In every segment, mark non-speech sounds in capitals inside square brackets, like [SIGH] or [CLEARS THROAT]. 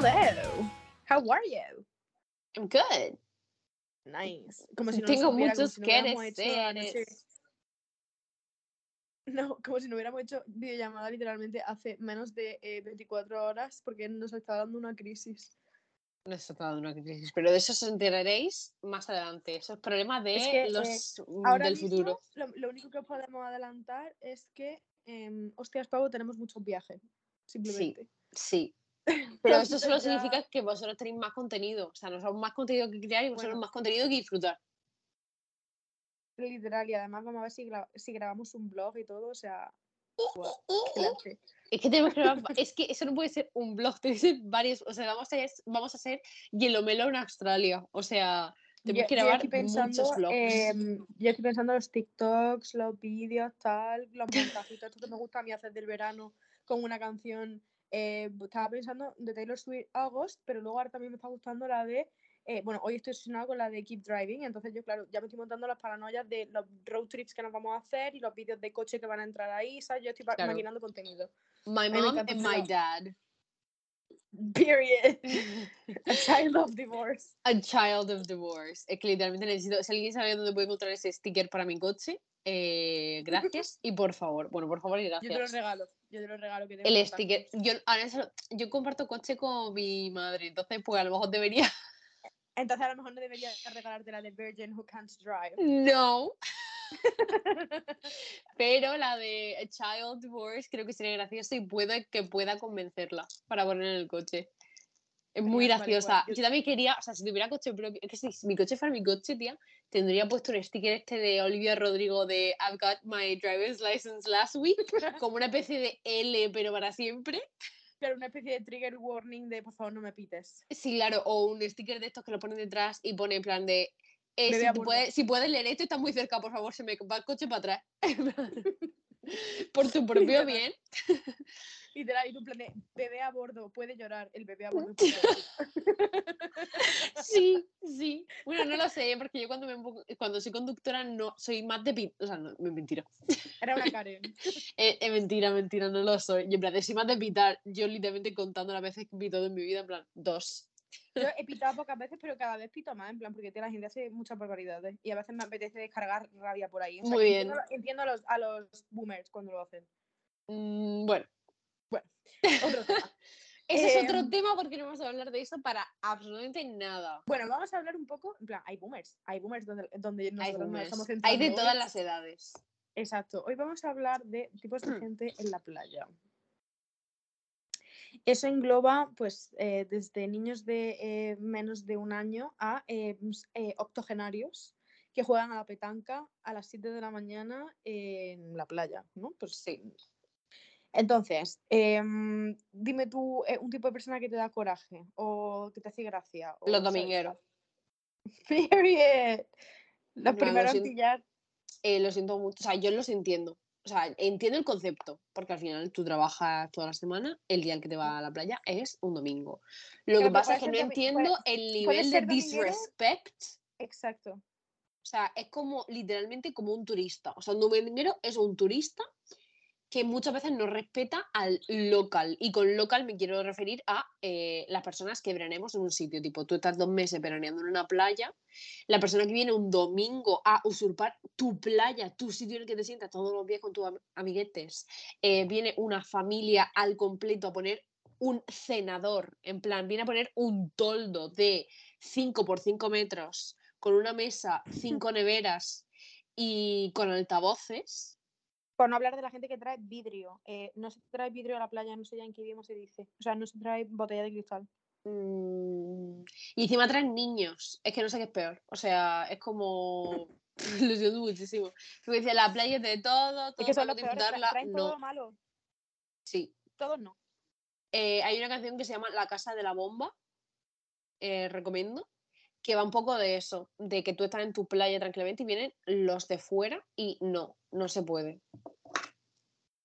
Hello. How are you? I'm good. Nice. Como si no Tengo supiera, como muchos si no que [LAUGHS] como si no hubiéramos hecho videollamada literalmente hace menos de eh, 24 horas porque nos está dando una crisis. No está dando una crisis, pero de eso os enteraréis más adelante. Esos problemas de Es que, los eh, Ahora del mismo, futuro. Lo, lo único que os podemos adelantar es que, em, hostias, Pavo, tenemos muchos viajes. Simplemente. Sí. Pero eso solo significa que vosotros tenéis más contenido. O sea, nosotros más contenido que crear y vosotros Bueno. más contenido que disfrutar. Literal, y además vamos a ver si, gra- si grabamos un blog y todo, o sea. buah, Uh, clase. Es que tenemos que grabar- es que eso no puede ser un blog, [LAUGHS] tiene que ser varios. O sea, vamos a, vamos a hacer Hielo Melo en Australia. O sea, tenemos Yo- que grabar pensando, muchos vlogs. em, yo estoy pensando en los TikToks, los vídeos, tal, los montajitos, esto que me gusta a mí hacer del verano con una canción. Eh, estaba pensando de Taylor Swift August, pero luego ahora también me está gustando la de. eh, bueno, hoy estoy obsesionada con la de Keep Driving, entonces yo, claro, ya me estoy montando las paranoias de los road trips que nos vamos a hacer y los vídeos de coche que van a entrar ahí, ¿sabes? Yo estoy Claro. maquinando contenido. My mom and my dad. Period. [LAUGHS] A child of divorce. A child of divorce. Es que literalmente necesito. Si alguien sabe dónde puedo encontrar ese sticker para mi coche, eh, gracias. [LAUGHS] y por favor, bueno, por favor y Yo te lo gracias. regalo. Yo te lo regalo. Que El sticker. Yo, ahora eso- yo comparto coche con mi madre, entonces, pues a lo mejor debería. Entonces a lo mejor no debería regalarte la de Virgin Who Can't Drive. No. [LAUGHS] Pero la de A Child Divorce creo que sería gracioso y puede que pueda convencerla para poner en el coche. Es muy graciosa. Yo también quería, o sea, si tuviera coche propio, es que si mi coche fuera mi coche, tía, tendría puesto un sticker este de Olivia Rodrigo de I've got my driver's license last week, [LAUGHS] como una especie de L, pero para siempre. Pero una especie de trigger warning de por favor no me pites. Sí, claro, o un sticker de estos que lo ponen detrás y pone en plan de eh, si, tú puedes, si puedes leer esto, está muy cerca, por favor, se me va el coche para atrás. [LAUGHS] por tu propio bien. [LAUGHS] Literal, y tu plan de bebé a bordo, puede llorar, el bebé a bordo. puede [LAUGHS] llorar. Sí, sí. Bueno, no lo sé, porque yo cuando, me, cuando soy conductora no soy más de pit. O sea, no, mentira. Era una Karen. Es, es mentira, mentira, no lo soy. Yo en plan, de soy más de pitar. Yo literalmente contando las veces que pito en mi vida, en plan, dos. Yo he pitado pocas veces, pero cada vez pito más, en plan, porque la gente hace muchas barbaridades. Y a veces me apetece descargar rabia por ahí. O sea, Muy bien. Entiendo, entiendo a, los, a los boomers cuando lo hacen. Mm, bueno, [LAUGHS] Otro tema. ese es Em, otro tema porque no vamos a hablar de eso para absolutamente nada. Bueno, vamos a hablar un poco, en plan, hay boomers, hay boomers donde, donde Hay, boomers. estamos Hay de todas las edades. Exacto. Hoy vamos a hablar de tipos de [CLEARS THROAT] gente en la playa. Eso engloba, pues, eh, desde niños de eh, menos de un año a eh, octogenarios que juegan a la petanca a las 7 de la mañana en la playa, ¿no? Pues Sí. Entonces, em, dime tú un tipo de persona que te da coraje o que te hace gracia. o, Los domingueros. [LAUGHS] Period. Los No, lo primeros en siento. pillar. Lo siento mucho. O sea, yo los entiendo. O sea, entiendo el concepto, porque al final tú trabajas toda la semana, el día al que te vas a la playa es un domingo. Lo que pasa es que no entiendo puede- el nivel de disrespect. Exacto. O sea, es como literalmente como un turista. O sea, un dominguero es un turista que muchas veces no respeta al local. Y con local me quiero referir a eh, las personas que veranemos en un sitio. Tipo, tú estás dos meses veraneando en una playa, la persona que viene un domingo a usurpar tu playa, tu sitio en el que te sientas todos los días con tus am- amiguetes, eh, viene una familia al completo a poner un cenador, en plan, viene a poner un toldo de 5 por 5 metros, con una mesa, cinco [LAUGHS] neveras y con altavoces. Por no hablar de la gente que trae vidrio. Eh, no se trae vidrio a la playa, no sé ya en qué idioma se dice. O sea, no se trae botella de cristal. Mm, y encima traen niños. Es que no sé qué es peor. O sea, es como. [LAUGHS] Lo siento muchísimo. Porque dice, la playa es de todo, Es todo que son los podemos peores, tra- disfrutarla. traen todo No, lo malo. sí. Todos no. Eh, hay una canción que se llama La Casa de la Bomba. eh, recomiendo. Que va un poco de eso. De que tú estás en tu playa tranquilamente y vienen los de fuera y no, no se puede.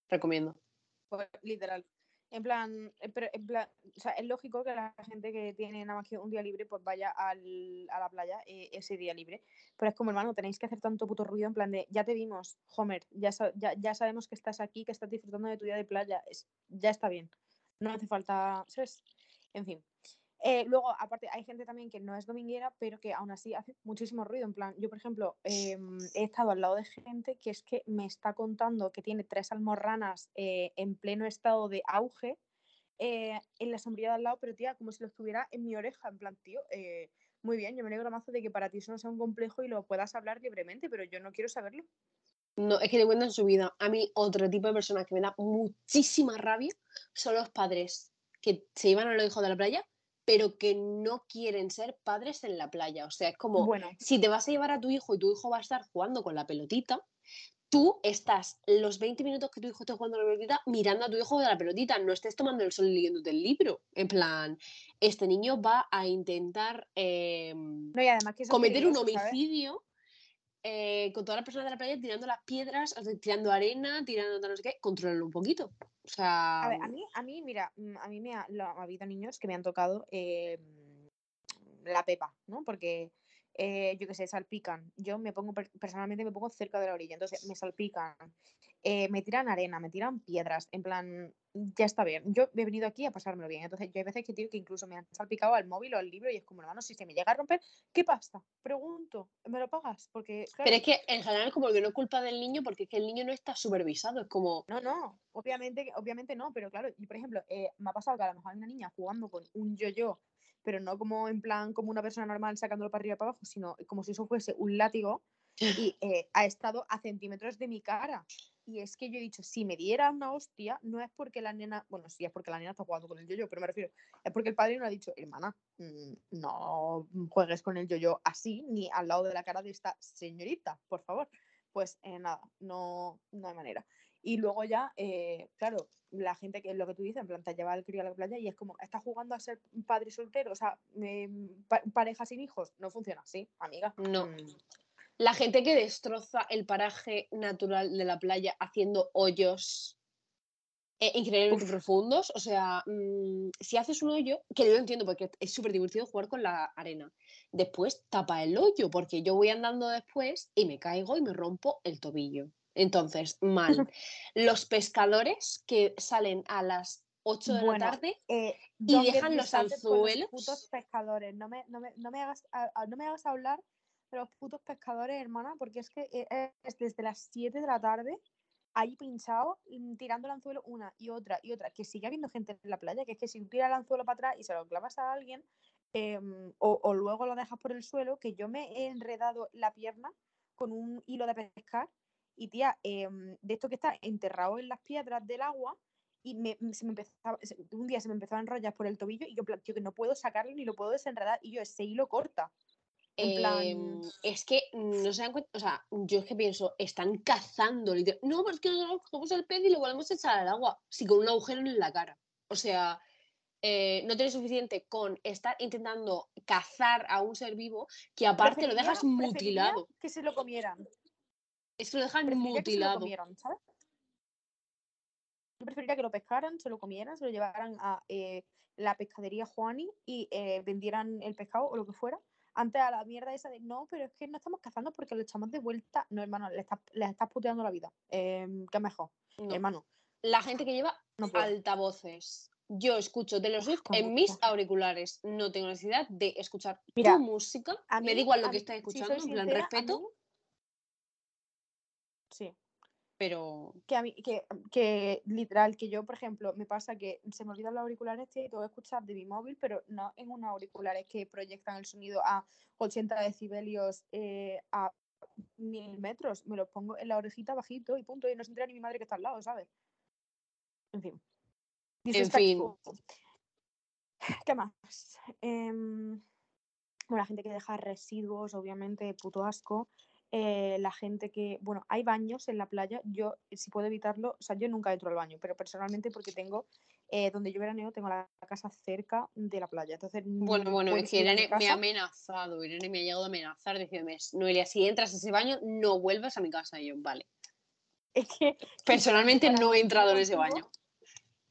Recomiendo. Pues, literal. En plan, eh, pero en plan, o sea, es lógico que la gente que tiene nada más que un día libre, pues vaya al- a la playa eh, ese día libre. Pero es como, hermano, tenéis que hacer tanto puto ruido en plan de, ya te vimos, Homer, ya, ya, ya sabemos que estás aquí, que estás disfrutando de tu día de playa, es- ya está bien. No hace falta, ¿sabes? En fin. Eh, luego, aparte, hay gente también que no es dominguera, pero que aún así hace muchísimo ruido. En plan, yo, por ejemplo, em, he estado al lado de gente que es que me está contando que tiene tres almorranas eh, en pleno estado de auge eh, en la sombrilla de al lado, pero tía, como si lo estuviera en mi oreja. En plan, tío, muy bien, yo me alegro mazo de que para ti eso no sea un complejo y lo puedas hablar libremente, pero yo no quiero saberlo. No, es que te cuentan su vida. A mí, otro tipo de personas que me da muchísima rabia son los padres que se iban a los hijos de la playa pero que no quieren ser padres en la playa. O sea, es como, Bueno, si te vas a llevar a tu hijo y tu hijo va a estar jugando con la pelotita, tú estás los 20 minutos que tu hijo esté jugando con la pelotita mirando a tu hijo de la pelotita, no estés tomando el sol y leyéndote el libro. En plan, este niño va a intentar em, no, y además que eso es cometer un homicidio eh, con todas las personas de la playa tirando las piedras, tirando arena, tirando no sé qué, controlalo un poquito. O sea, A ver, a mí, a mí, mira, mm, a mí me ha, lo- ha habido niños que me han tocado eh, la pepa, ¿no? Porque, eh, yo qué sé, salpican. Yo me pongo, per- personalmente me pongo cerca de la orilla, entonces me salpican, eh, me tiran arena, me tiran piedras, en plan, ya está bien. Yo he venido aquí a pasármelo bien, entonces yo hay veces que, tío, que incluso me han salpicado al móvil o al libro y es como, hermano, si se me llega a romper, ¿qué pasa? Pregunto, ¿me lo pagas? Porque, pero claro, es que en general como que no es culpa del niño porque es que el niño no está supervisado, es como, No, no, obviamente, obviamente no, pero claro, y por ejemplo, eh, me ha pasado que a lo mejor hay una niña jugando con un yo-yo, pero no como en plan como una persona normal sacándolo para arriba y para abajo, sino como si eso fuese un látigo y eh, ha estado a centímetros de mi cara. Y es que yo he dicho, si me diera una hostia, no es porque la nena, bueno, sí es porque la nena está jugando con el yo-yo, pero me refiero, es porque el padre no ha dicho, hermana, mm, no juegues con el yo-yo así, ni al lado de la cara de esta señorita, por favor. Pues eh, nada, no, no hay manera. Y luego ya, eh, claro, la gente que es lo que tú dices, en plan, te lleva al crío a la playa y es como, ¿estás jugando a ser padre soltero? O sea, eh, pa- pareja sin hijos. No funciona así, amiga. No. La gente que destroza el paraje natural de la playa haciendo hoyos eh, increíblemente Uf. profundos, o sea, mm, si haces un hoyo, que yo lo entiendo porque es súper divertido jugar con la arena, después tapa el hoyo porque yo voy andando después y me caigo y me rompo el tobillo. Entonces, mal. [LAUGHS] Los pescadores que salen a las 8 de Bueno, la tarde eh, Y dejan los anzuelos. putos pescadores. No me, no me, no me hagas, a- no me hagas hablar de los putos pescadores, hermana, porque es que eh, es desde las 7 de la tarde ahí pinchado, mm, tirando el anzuelo una y otra y otra, que sigue habiendo gente en la playa, que es que si tú tiras el anzuelo para atrás y se lo clavas a alguien, em, o, o luego lo dejas por el suelo, que yo me he enredado la pierna con un hilo de pescar y tía, em, de esto que está enterrado en las piedras del agua y me, me- se me empezaba, un día se me empezó a enrollar por el tobillo y yo, tío, que no puedo sacarlo ni lo puedo desenredar y yo ese hilo corta. En plan, Em, es que no se dan cuenta, o sea, yo es que pienso, están cazando, literal- No, porque nosotros cogemos el pez y lo volvemos a echar al agua, sí, con un agujero en la cara. O sea, eh, no tienes suficiente con estar intentando cazar a un ser vivo que aparte lo dejas mutilado. que se lo comieran. Es que lo dejan Preferiría que se lo mutilado. comieran, ¿sabes? Yo preferiría que lo pescaran, se lo comieran, se lo llevaran a eh, la pescadería Juani y eh, vendieran el pescado o lo que fuera. Antes a la mierda esa de no, pero es que no estamos cazando porque lo echamos de vuelta. No, hermano, le estás, le estás puteando la vida. Eh, ¿Qué mejor? No. Hermano, La gente que lleva no altavoces. Yo escucho Taylor Swift en mis auriculares. No tengo necesidad de escuchar Mira, tu música. a Me da igual lo que estés si escuchando, en plan sincera, respeto, mí- Sí. Pero que a mí, que, que literal, que yo, por ejemplo, me pasa que se me olvidan los auriculares y tengo que escuchar de mi móvil, pero no en unos auriculares que proyectan el sonido a 80 decibelios eh, a mil metros. Me los pongo en la orejita bajito y punto, y no se entera ni mi madre que está al lado, ¿sabes? En fin. En fin. Disrespectful. [LAUGHS] ¿Qué más? Em, bueno, la gente que deja residuos, obviamente, puto asco. Eh, la gente que, bueno, hay baños en la playa. Yo, si puedo evitarlo, o sea, yo nunca entro al baño, pero personalmente porque tengo, eh, donde yo veraneo, tengo la casa cerca de la playa. Entonces, Bueno, no bueno, es que Irene me ha amenazado, Irene me ha llegado a amenazar diciéndome, Noelia, si entras a ese baño, no vuelvas a mi casa. Y yo, vale. [LAUGHS] Es que Personalmente no he entrado en ese baño.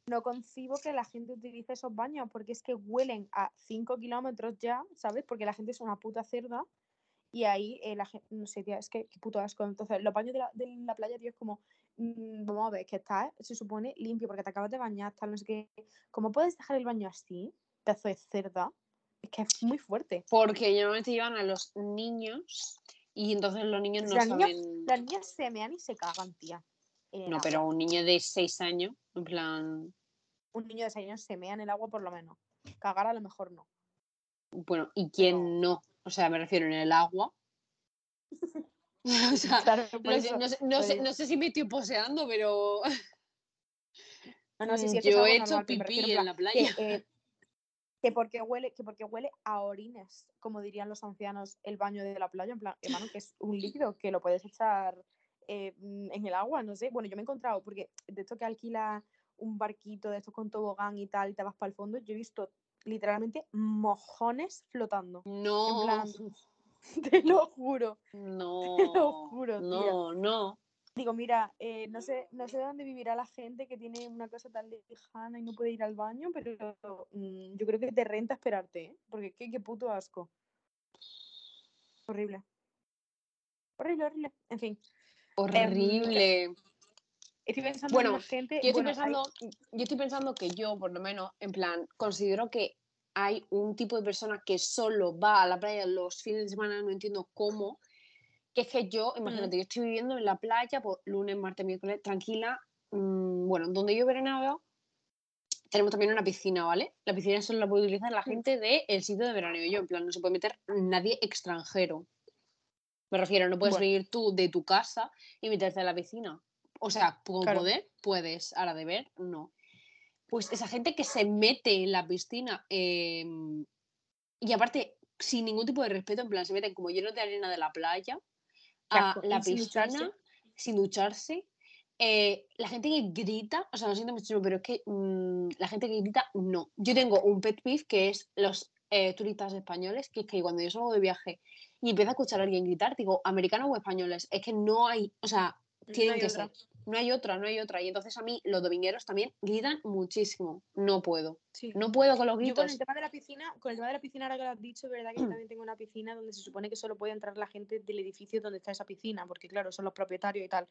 no concibo que la gente utilice esos baños porque es que huelen a 5 kilómetros ya, ¿sabes? Porque la gente es una puta cerda y ahí eh, la gente, no sé, tía, es que qué puto asco. Entonces, los baños de la, de la playa, tío, es como, mm, vamos a ver, que está, se supone limpio porque te acabas de bañar, tal, no sé qué. ¿Cómo puedes dejar el baño así? pedazo de cerda. Es que es muy fuerte. Porque normalmente llevan a los niños y entonces los niños no Las niñas- saben. Las niñas se mean y se cagan, tía. el No, pero un niño de 6 años, en plan. Un niño de 6 años se mea en el agua por lo menos. Cagar a lo mejor no. Bueno, ¿y quién no? O sea, me refiero en el agua. [LAUGHS] o sea, Claro, no sé, eso- no sé- no sé- no sé si me estoy poseando, pero No, no sé [LAUGHS] si eso es yo he hecho pipí refiero en la que, playa. eh, que porque huele, que porque huele a orines, como dirían los ancianos, el baño de la playa, en plan, hermano, que es un [LAUGHS] líquido que lo puedes echar eh, mm, en el agua, no sé. Bueno, yo me he encontrado, porque de esto que alquila un barquito de estos con tobogán y tal, y te vas para el fondo, yo he visto literalmente mojones flotando. No, plan, [LAUGHS] Te lo juro. no, juro, tía. no, no. Digo, mira, eh, no sé, no sé dónde vivirá la gente que tiene una casa tan lejana y no puede ir al baño, pero mm, yo creo que te renta esperarte, ¿eh? Porque qué, qué puto asco. Horrible. Horrible, horrible. En fin, Horrible. Estoy pensando Bueno, en la gente. Yo estoy, bueno, hay- pensando, yo estoy pensando que yo, por lo menos, en plan, considero que hay un tipo de persona que solo va a la playa los fines de semana, no entiendo cómo, que es que yo, imagínate, yo estoy viviendo en la playa por lunes, martes, miércoles, tranquila. mm, bueno, donde yo veraneo tenemos también una piscina, ¿vale? La piscina solo la puede utilizar la Mm. gente del sitio de veraneo. Yo, en plan, no se puede meter nadie extranjero. Me refiero, no puedes Bueno. venir tú de tu casa y meterte a la piscina. O sea, Claro. poder puedes, ahora de ver, no. Pues esa gente que se mete en la piscina em, y aparte, sin ningún tipo de respeto, en plan, se meten como llenos de arena de la playa a la sin piscina ducharse. sin ducharse. Eh, la gente que grita, o sea, lo siento muchísimo, pero es que mm, la gente que grita, no. Yo tengo un pet peeve que es los eh, turistas españoles, que es que cuando yo salgo de viaje y empiezo a escuchar a alguien gritar, digo, americanos o españoles, es que no hay, o sea, tienen hay que otra. ser. No hay otra, no hay otra. Y entonces a mí los domingueros también gritan muchísimo. No puedo. Sí. No puedo con los Yo con gritos. el tema de la piscina, con el tema de la piscina, ahora que lo has dicho, verdad que yo también tengo una piscina donde se supone que solo puede entrar la gente del edificio donde está esa piscina, porque claro, son los propietarios y tal.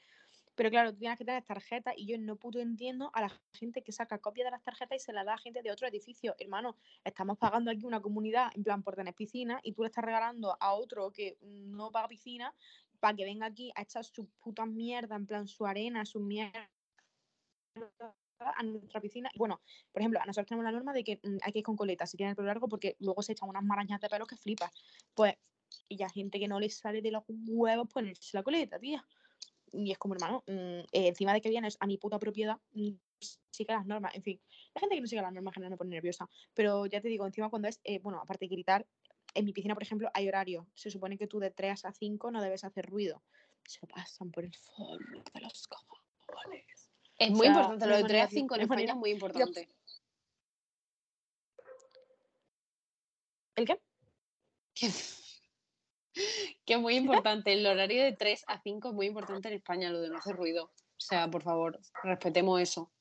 Pero claro, tú tienes que tener tarjetas y yo no puto entiendo a la gente que saca copia de las tarjetas y se las da a gente de otro edificio. Hermano, estamos pagando aquí una comunidad en plan por tener piscina y tú le estás regalando a otro que no paga piscina para que venga aquí a echar su puta mierda, en plan su arena, su mierda a nuestra piscina. Bueno, por ejemplo, a nosotros tenemos la norma de que mm, hay que ir con coleta si tiene el pelo largo porque luego se echan unas marañas de pelo que flipas. Pues, y ya gente que no le sale de los huevos ponerse la coleta, tía. Y es como, hermano, mm, eh, encima de que vienes a mi puta propiedad, mm, sigue las normas. En fin, la gente que no sigue las normas general me pone nerviosa. Pero ya te digo, encima cuando es, eh, bueno, aparte de gritar, en mi piscina, por ejemplo, hay horario. Se supone que tú de 3 a 5 no debes hacer ruido. Se pasan por el forro de los cojones. Es o muy sea, importante. Lo de 3 a manera, tío, 5 en España manera. es muy importante. ¿El qué? Que, [LAUGHS] que es muy importante. El horario de 3 a 5 es muy importante en España, lo de no hacer ruido. O sea, por favor, respetemos eso.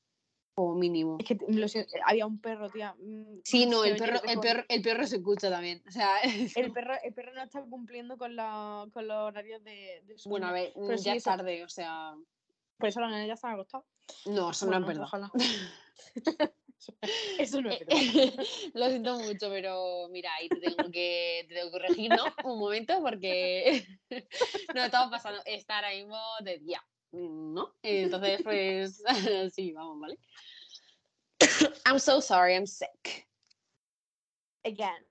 Como mínimo. Es que lo había un perro, tía. mm, Sí, no, el perro, el perro, el perro se escucha también. O sea, [LAUGHS] El perro, el perro no está cumpliendo con, la, con los horarios de, de sueño. bueno, a ver, Pero sí, ya es eso- tarde, o sea. Por eso las nenas ya se han acostado. No, eso Bueno, no es verdad. ojalá. [LAUGHS] eso no es verdad. [LAUGHS] Lo siento mucho, pero mira, ahí te tengo que, te tengo que corregir, ¿no? Un momento, porque no estamos pasando, está ahora mismo de día, ¿no? Entonces, pues, [LAUGHS] [LAUGHS] sí, vamos, ¿vale? [COUGHS] I'm so sorry, I'm sick. Again.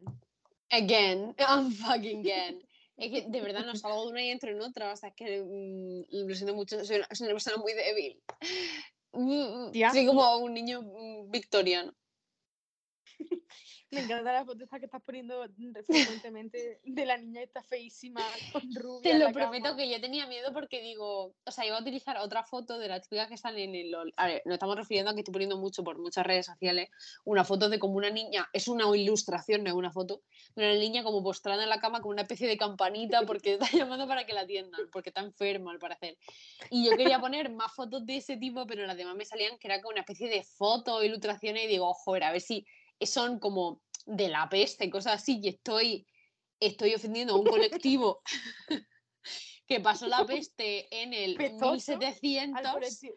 Again, [LAUGHS] I'm fucking again. Es que de verdad no salgo de una y entro en otra, o sea, es que mm, lo siento mucho, soy una, soy una persona muy débil. Mm, ¿Ya? Soy como un niño mm, victoriano. Me encanta la foto esta que estás poniendo frecuentemente de la niña esta feísima con rubia. Te lo prometo cama. que yo tenía miedo porque digo, o sea, iba a utilizar otra foto de las chicas que están en el LOL. A ver, nos estamos refiriendo a que estoy poniendo mucho por muchas redes sociales una foto de como una niña, es una ilustración, no es una foto, de una niña como postrada en la cama con una especie de campanita porque está [LAUGHS] llamando para que la atiendan, porque está enferma al parecer. Y yo quería poner más fotos de ese tipo, pero las demás me salían que era como una especie de foto, ilustraciones y digo, joder, a ver si son como de la peste, cosas así, y estoy, estoy ofendiendo a un [LAUGHS] colectivo [LAUGHS] que pasó la peste en el Pestoso, Al 1700. colectivo,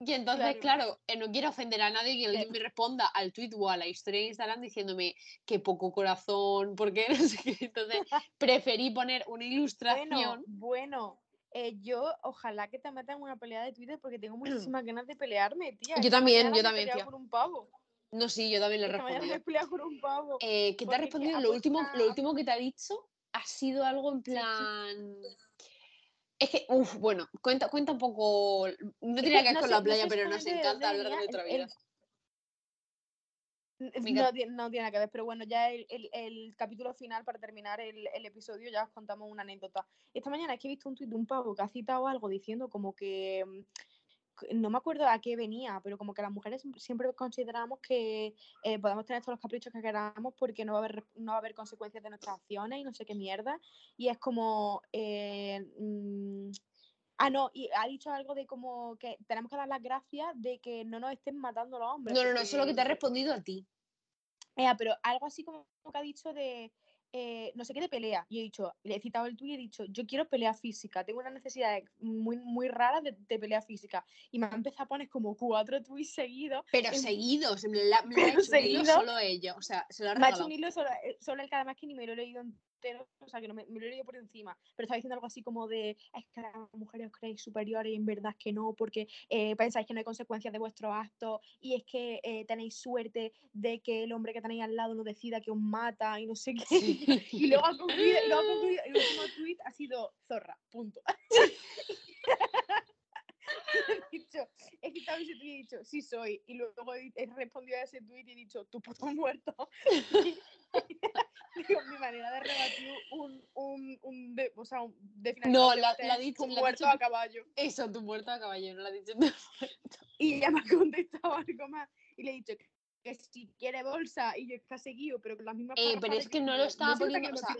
Y entonces, claro, eh, no quiero ofender a nadie que alguien me responda al tweet o a la historia de Instagram diciéndome que poco corazón, [LAUGHS] porque no sé qué. Entonces, preferí poner una ilustración. Bueno, bueno eh, yo ojalá que te metan una pelea de Twitter porque tengo [CLEARS THROAT] muchísimas ganas de pelearme, tía. Yo también, yo también, tía. Por un pavo. No, sí, yo también le he respondido. por un pavo. Eh, ¿Qué te ha respondido? Lo último, lo último que te ha dicho ha sido algo en plan... Es que, uff, bueno, cuenta, cuenta un poco. No tenía que ver con la playa, pero nos encanta hablar de nuestra vida. No, tiene nada que ver, pero bueno, ya el, el, capítulo final, para terminar el, el, episodio, ya os contamos una anécdota. Esta mañana es que he visto un tuit de un pavo que ha citado algo diciendo como que mm, no me acuerdo a qué venía, pero como que las mujeres siempre consideramos que eh, podemos tener todos los caprichos que queramos porque no va a haber, no va a haber consecuencias de nuestras acciones y no sé qué mierda. Y es como... Eh, mm, ah, no, y ha dicho algo de como que tenemos que dar las gracias de que no nos estén matando los hombres. No, no, no, eso es lo que te ha respondido a ti. pero algo así como que ha dicho de eh, no sé qué de pelea. Y he dicho, le he citado el tuyo y he dicho, yo quiero pelea física, tengo una necesidad muy, muy rara de, pelea física. Y me ha empezado a poner como cuatro tweets seguidos. Pero seguidos, me, la, [LAUGHS] me ha hecho solo ella, o sea, se lo ha Me ha hecho un hilo solo, eh, solo el que además que ni me lo he leído o sea, que no me, lo he leído por encima, pero estaba diciendo algo así como de, es que las mujeres os creéis superiores y en verdad que no, porque eh, pensáis que no hay consecuencias de vuestros actos y es que eh, tenéis suerte de que el hombre que tenéis al lado no decida que os mata y no sé qué. [LAUGHS] y luego ha concluido, luego ha concluido, el último tweet ha sido zorra, punto. [LAUGHS] he dicho, he quitado ese tweet y he dicho, sí soy. Y luego he respondido a ese tweet y he dicho, tu puto muerto. [LAUGHS] Digo, mi manera de rebatir un, un, un de, o sea, un, de No, la, ha dicho. Tu muerto a caballo. Eso, tu muerto a caballo, no la ha dicho [LAUGHS] Y ella me ha contestado algo más. Y le he dicho que, si quiere bolsa y yo es que ha seguido, pero con las mismas eh, Pero es que no lo estaba poniendo. O sea,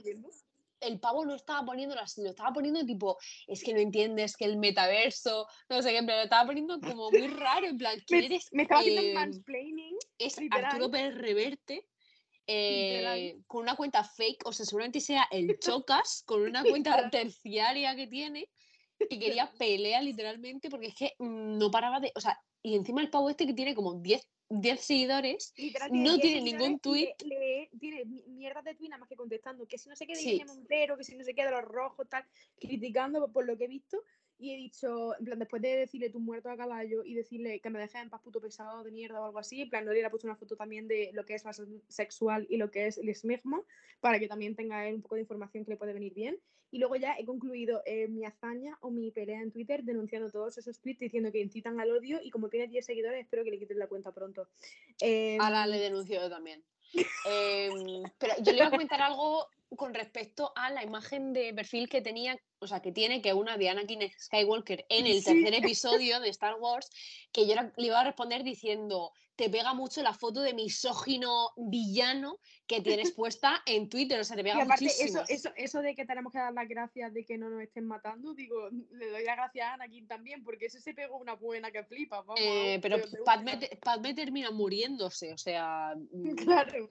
el pavo no estaba poniendo, lo estaba poniendo tipo, es que no entiendes que el metaverso, no sé qué, pero lo estaba poniendo como muy raro, en plan, [LAUGHS] ¿quién eres? Me estaba haciendo eh, mansplaining. Es Arturo Pérez Reverte. Eh, con una cuenta fake, o sea, seguramente sea el [LAUGHS] Chocas, con una cuenta terciaria que tiene, que quería pelea literalmente, porque es que no paraba de. O sea, y encima el pavo este que tiene como 10 10 seguidores, no tiene ningún tweet. tiene mierda de tweet nada más que contestando, que si no sé qué de sí. Montero, que si no sé qué de los rojos, tal, criticando por lo que he visto. Y he dicho, en plan, después de decirle tu muerto a caballo y decirle que me dejes en paz puto pesado de mierda o algo así, en plan, no le he puesto una foto también de lo que es la sexual y lo que es el esmigma, para que también tenga un poco de información que le puede venir bien. Y luego ya he concluido eh, mi hazaña o mi pelea en Twitter denunciando todos esos tweets diciendo que incitan al odio y como tiene 10 seguidores espero que le quiten la cuenta pronto. Ahora le denuncio yo también. Em, pero yo le iba a comentar algo con respecto a la imagen de perfil que tenía, o sea, que tiene que una de Anakin Skywalker en el tercer episodio de Star Wars, que yo le iba a responder diciendo, te pega mucho la foto de misógino villano que tienes [LAUGHS] puesta en Twitter, o sea, te pega muchísimo. Eso, eso, eso de que tenemos que dar las gracias de que no nos estén matando, digo, le doy las gracias a Anakin también, porque eso se pegó una buena que flipa. Vamos, eh, pero Padme, termina muriéndose, o sea... [LAUGHS] Mm, claro.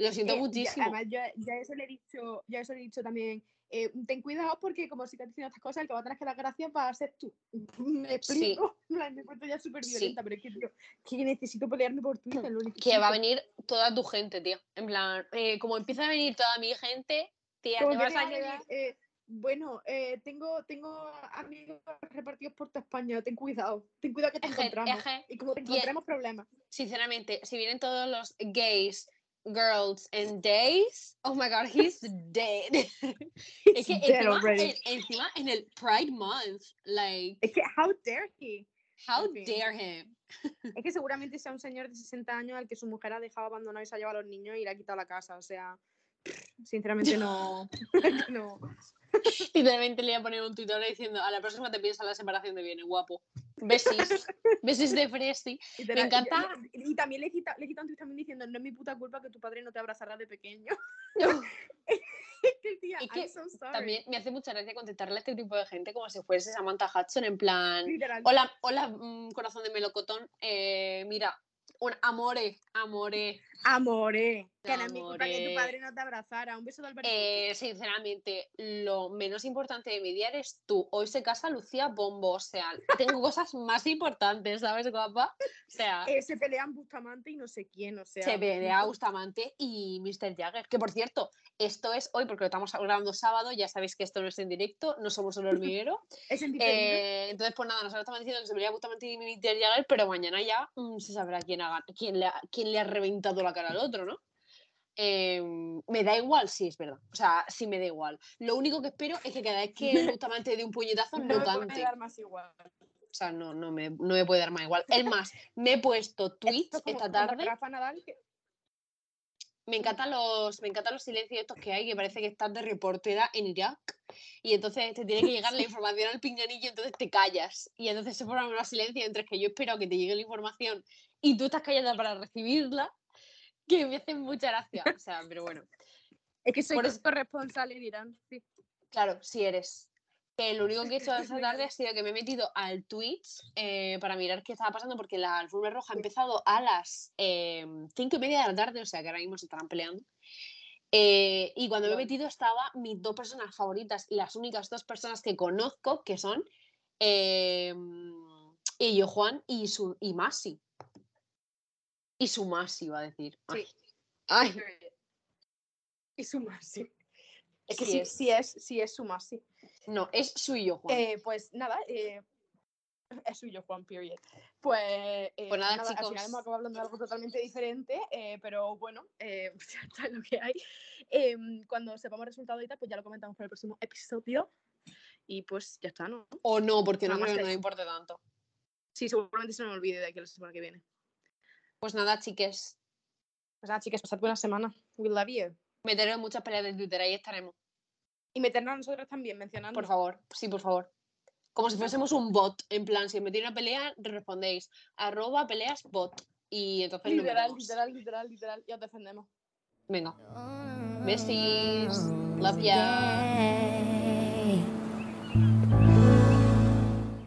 Lo siento muchísimo. además, ya, ya, eso le he dicho, ya eso le he dicho también. Eh, ten cuidado porque como si te diciendo estas cosas, el que va a tener que dar gracias va a ser tú. [LAUGHS] Me explico. Sí. Me encuentro ya súper violenta, pero es que, que necesito pelearme por Twitter. que va a venir toda tu gente, tío. En plan, eh, como empieza a venir toda mi gente, tía, te vas a llegar... Eh, bueno, eh, tengo, tengo amigos repartidos por toda España, ten cuidado, ten cuidado que te encontramos. y como te encontremos problemas. Sinceramente, si vienen todos los gays girls and days. Oh my god, he's [LAUGHS] dead. [LAUGHS] es que encima, encima en el Pride Month, like. Es que, how dare he? How dare him? [LAUGHS] es que seguramente sea un señor de 60 años al que su mujer ha dejado abandonado y se ha llevado a los niños y le ha quitado la casa. O sea, sinceramente no. no. Literalmente le voy a poner un tutorial diciendo a la próxima te piensa la separación de bienes, guapo. Besis. [LAUGHS] Besis de Fresti. Me encanta. Y, también le quita, le quita también diciendo, no es mi puta culpa que tu padre no te abrazara de pequeño. [LAUGHS] es que también me hace mucha gracia contestarle a este tipo de gente como si fuese Samantha Hudson en plan hola hola mm, corazón de melocotón eh, mira un amore amore Amore, que es mi culpa que tu padre no te abrazara. Un beso de Alberto. Eh, sinceramente, lo menos importante de mi día eres tú. Hoy se casa Lucía Bombo, o sea, tengo [LAUGHS] cosas más importantes, ¿sabes, guapa? O sea, Eh, se pelean Bustamante y no sé quién, o sea. se pelea Bustamante y Mr. Jagger. Que por cierto, esto es hoy porque lo estamos grabando sábado, ya sabéis que esto no es en directo, no somos un [LAUGHS] hormiguero. Es en. Eh, entonces, pues nada, nosotros estamos diciendo que se pelea Bustamante y Mr. Jagger, pero mañana ya mm, se sabrá quién, ha, gan- quién, le ha, quién le ha reventado la cara al otro, ¿no? Eh, me da igual, sí, es verdad. O sea, sí me da igual. Lo único que espero es que cada vez que [LAUGHS] Bustamante dé un puñetazo no no me puede cante. dar más igual. O sea, no, no, me, no me puede dar más igual. Es más, me he puesto tweets es esta tarde. Rafa Nadal, que- Me encantan los, me encantan los silencios estos que hay, que parece que estás de reportera en Irak. Y entonces te tiene que llegar la [LAUGHS] información al pinganillo, entonces te callas. Y entonces se forman unos silencios entre que yo espero que te llegue la información y tú estás callada para recibirla, que me hacen mucha gracia. O sea, pero bueno. Es que soy Por eso- corresponsal en Irán. Sí. Claro, si eres. Que lo único que he hecho [LAUGHS] esta tarde ha sido que me he metido al Twitch eh, para mirar qué estaba pasando, porque la alfombra roja ha empezado a las eh, cinco y media de la tarde, o sea que ahora mismo se estarán peleando. Eh, y cuando me he metido estaba mis dos personas favoritas y las únicas dos personas que conozco, que son eh, Ello Juan y, su, y Masi. Y su Masi, iba a decir. Ay. Sí. Ay, Y su Masi. Es que Sí sí, es. sí es, sí es su Masi. no, es su y yo Juan. Eh, pues nada, eh, es suyo, Juan, period. Pues, eh, Pues nada, al final chicos. hemos acabado hablando de algo totalmente diferente, eh, pero bueno, [LAUGHS] ya está lo que hay. Em, cuando sepamos el resultado y tal, pues ya lo comentamos para el próximo episodio. Y pues ya está, ¿no? o no, porque no nada más creo que no importe tanto. Sí, seguramente se me olvide de aquí a la semana que viene. Pues nada, chiques. Pues nada, chicas, pasad buena semana. We love you. En muchas peleas de Twitter, ahí estaremos. Y meternos a nosotros también, mencionando. Por favor, sí, por favor. Como si fuésemos un bot, en plan, si metéis una pelea, respondéis arroba peleas bot. Y entonces Literal, literal, literal, literal. Y os defendemos. Venga. Besis. Love ya.